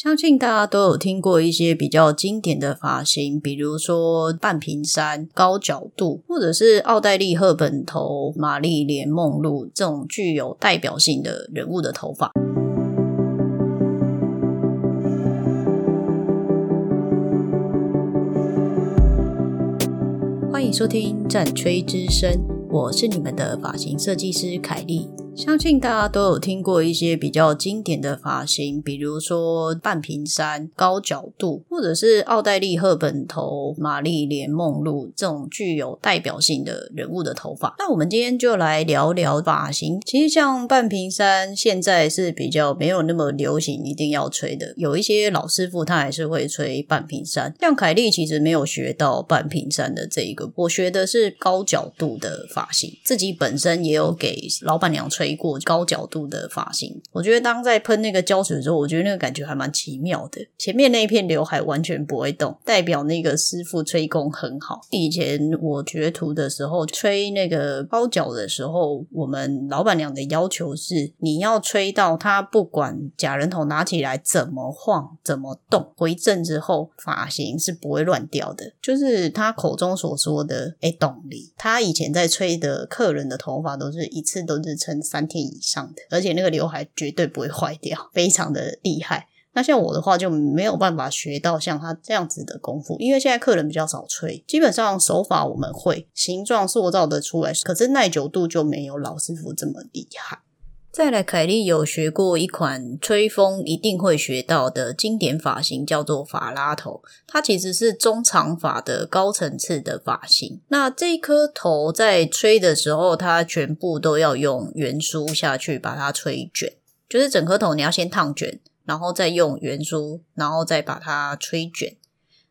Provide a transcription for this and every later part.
相信大家都有听过一些比较经典的发型，比如说半平山、高角度，或者是奥黛丽·赫本头、玛丽莲·梦露这种具有代表性的人物的头发。欢迎收听《战吹之声》，我是你们的发型设计师凯莉。相信大家都有听过一些比较经典的发型，比如说半平山、高角度，或者是奥黛丽·赫本头、玛丽莲·梦露这种具有代表性的人物的头发。那我们今天就来聊聊发型。其实像半平山，现在是比较没有那么流行，一定要吹的。有一些老师傅他还是会吹半平山。像凯莉其实没有学到半平山的这一个，我学的是高角度的发型，自己本身也有给老板娘吹。过高角度的发型，我觉得当在喷那个胶水的时候，我觉得那个感觉还蛮奇妙的。前面那一片刘海完全不会动，代表那个师傅吹功很好。以前我学徒的时候，吹那个高角的时候，我们老板娘的要求是，你要吹到他不管假人头拿起来怎么晃、怎么动，回正之后发型是不会乱掉的。就是他口中所说的“哎，动力”。他以前在吹的客人的头发，都是一次都是撑三。三天以上的，而且那个刘海绝对不会坏掉，非常的厉害。那像我的话就没有办法学到像他这样子的功夫，因为现在客人比较少吹，基本上手法我们会，形状塑造的出来，可是耐久度就没有老师傅这么厉害。再来，凯莉有学过一款吹风一定会学到的经典发型，叫做法拉头。它其实是中长发的高层次的发型。那这一颗头在吹的时候，它全部都要用圆梳下去把它吹卷，就是整颗头你要先烫卷，然后再用圆梳，然后再把它吹卷。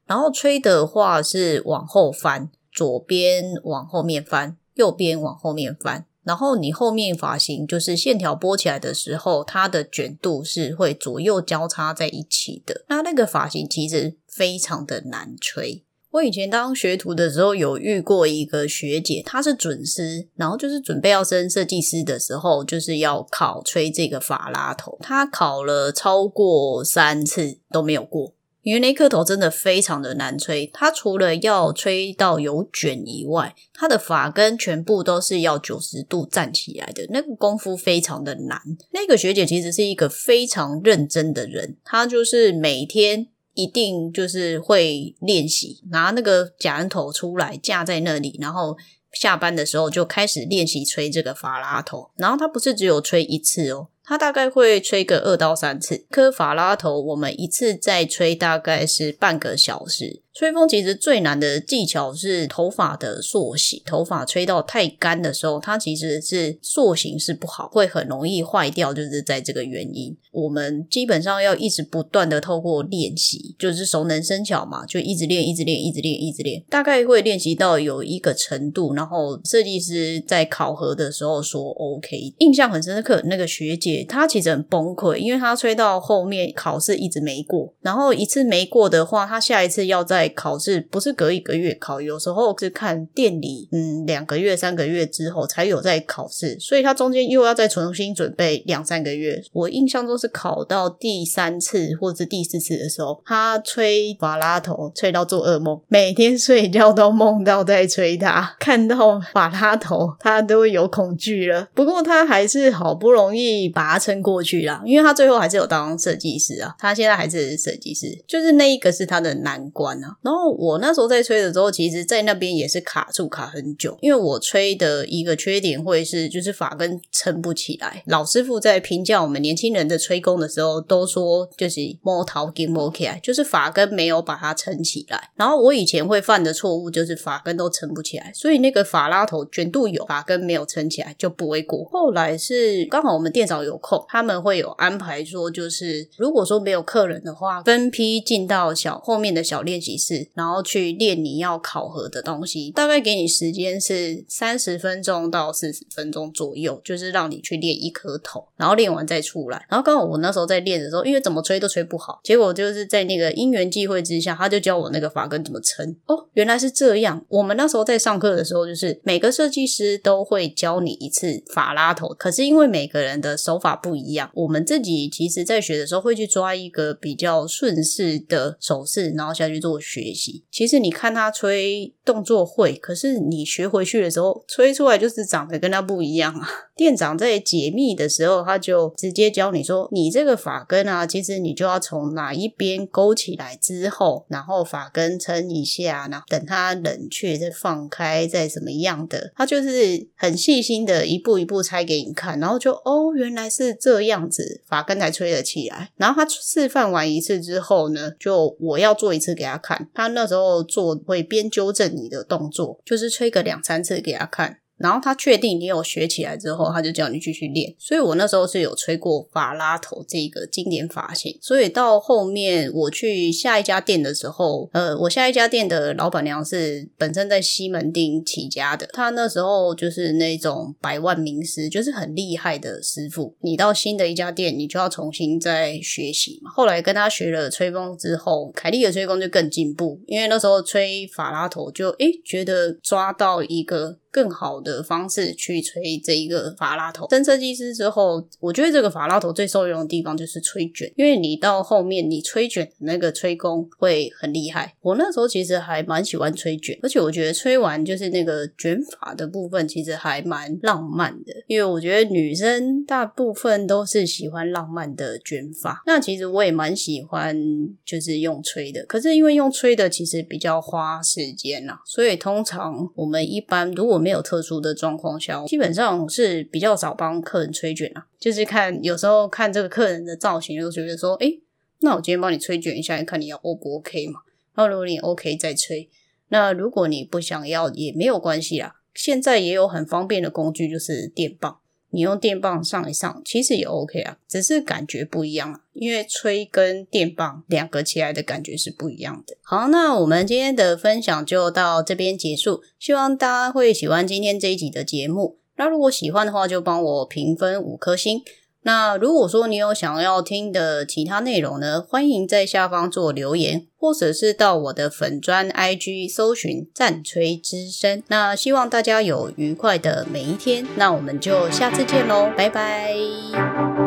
然后吹的话是往后翻，左边往后面翻，右边往后面翻。然后你后面发型就是线条拨起来的时候，它的卷度是会左右交叉在一起的。那那个发型其实非常的难吹。我以前当学徒的时候，有遇过一个学姐，她是准师，然后就是准备要升设计师的时候，就是要考吹这个法拉头。她考了超过三次都没有过。因为那颗头真的非常的难吹，它除了要吹到有卷以外，它的发根全部都是要九十度站起来的，那个功夫非常的难。那个学姐其实是一个非常认真的人，她就是每天一定就是会练习，拿那个假人头出来架在那里，然后下班的时候就开始练习吹这个法拉头，然后他不是只有吹一次哦。它大概会吹个二到三次，科法拉头我们一次再吹大概是半个小时。吹风其实最难的技巧是头发的塑形，头发吹到太干的时候，它其实是塑形是不好，会很容易坏掉，就是在这个原因。我们基本上要一直不断的透过练习，就是熟能生巧嘛，就一直练，一直练，一直练，一直练，大概会练习到有一个程度，然后设计师在考核的时候说 OK。印象很深刻，那个学姐她其实很崩溃，因为她吹到后面考试一直没过，然后一次没过的话，她下一次要在考试不是隔一个月考，有时候是看店里，嗯，两个月、三个月之后才有在考试，所以他中间又要再重新准备两三个月。我印象中是考到第三次或者第四次的时候，他吹法拉头吹到做噩梦，每天睡觉都梦到在吹他，看到法拉头他都有恐惧了。不过他还是好不容易把它撑过去了，因为他最后还是有当设计师啊，他现在还是设计师，就是那一个是他的难关啊。然后我那时候在吹的时候，其实，在那边也是卡住卡很久，因为我吹的一个缺点会是，就是发根撑不起来。老师傅在评价我们年轻人的吹功的时候，都说就是摸头跟摸起来，就是发根没有把它撑起来。然后我以前会犯的错误就是发根都撑不起来，所以那个法拉头卷度有，发根没有撑起来就不会过。后来是刚好我们店长有空，他们会有安排说，就是如果说没有客人的话，分批进到小后面的小练习室。室，然后去练你要考核的东西。大概给你时间是三十分钟到四十分钟左右，就是让你去练一颗头，然后练完再出来。然后刚好我那时候在练的时候，因为怎么吹都吹不好，结果就是在那个因缘际会之下，他就教我那个发根怎么撑。哦，原来是这样。我们那时候在上课的时候，就是每个设计师都会教你一次法拉头，可是因为每个人的手法不一样，我们自己其实在学的时候会去抓一个比较顺势的手势，然后下去做学习。其实你看他吹动作会，可是你学回去的时候，吹出来就是长得跟他不一样啊。店长在解密的时候，他就直接教你说：“你这个发根啊，其实你就要从哪一边勾起来之后，然后发根撑一下，然后等它冷却再放开，再怎么样的。”他就是很细心的一步一步拆给你看，然后就哦，原来是这样子，发根才吹得起来。然后他示范完一次之后呢，就我要做一次给他看。他那时候做会边纠正你的动作，就是吹个两三次给他看。然后他确定你有学起来之后，他就叫你继续练。所以我那时候是有吹过法拉头这个经典发型。所以到后面我去下一家店的时候，呃，我下一家店的老板娘是本身在西门町起家的，她那时候就是那种百万名师，就是很厉害的师傅。你到新的一家店，你就要重新再学习嘛。后来跟他学了吹风之后，凯莉的吹风就更进步，因为那时候吹法拉头就诶觉得抓到一个。更好的方式去吹这一个法拉头。升设计师之后，我觉得这个法拉头最受用的地方就是吹卷，因为你到后面你吹卷的那个吹功会很厉害。我那时候其实还蛮喜欢吹卷，而且我觉得吹完就是那个卷发的部分其实还蛮浪漫的，因为我觉得女生大部分都是喜欢浪漫的卷发。那其实我也蛮喜欢就是用吹的，可是因为用吹的其实比较花时间啦，所以通常我们一般如果没没有特殊的状况下，基本上是比较少帮客人吹卷啊。就是看有时候看这个客人的造型，就觉得说，哎，那我今天帮你吹卷一下，看你要 O 不 OK 嘛？那如果你 OK 再吹，那如果你不想要也没有关系啦。现在也有很方便的工具，就是电棒。你用电棒上一上，其实也 OK 啊，只是感觉不一样啊。因为吹跟电棒两个起来的感觉是不一样的。好，那我们今天的分享就到这边结束，希望大家会喜欢今天这一集的节目。那如果喜欢的话，就帮我评分五颗星。那如果说你有想要听的其他内容呢，欢迎在下方做留言，或者是到我的粉砖 IG 搜寻战吹之声。那希望大家有愉快的每一天，那我们就下次见喽，拜拜。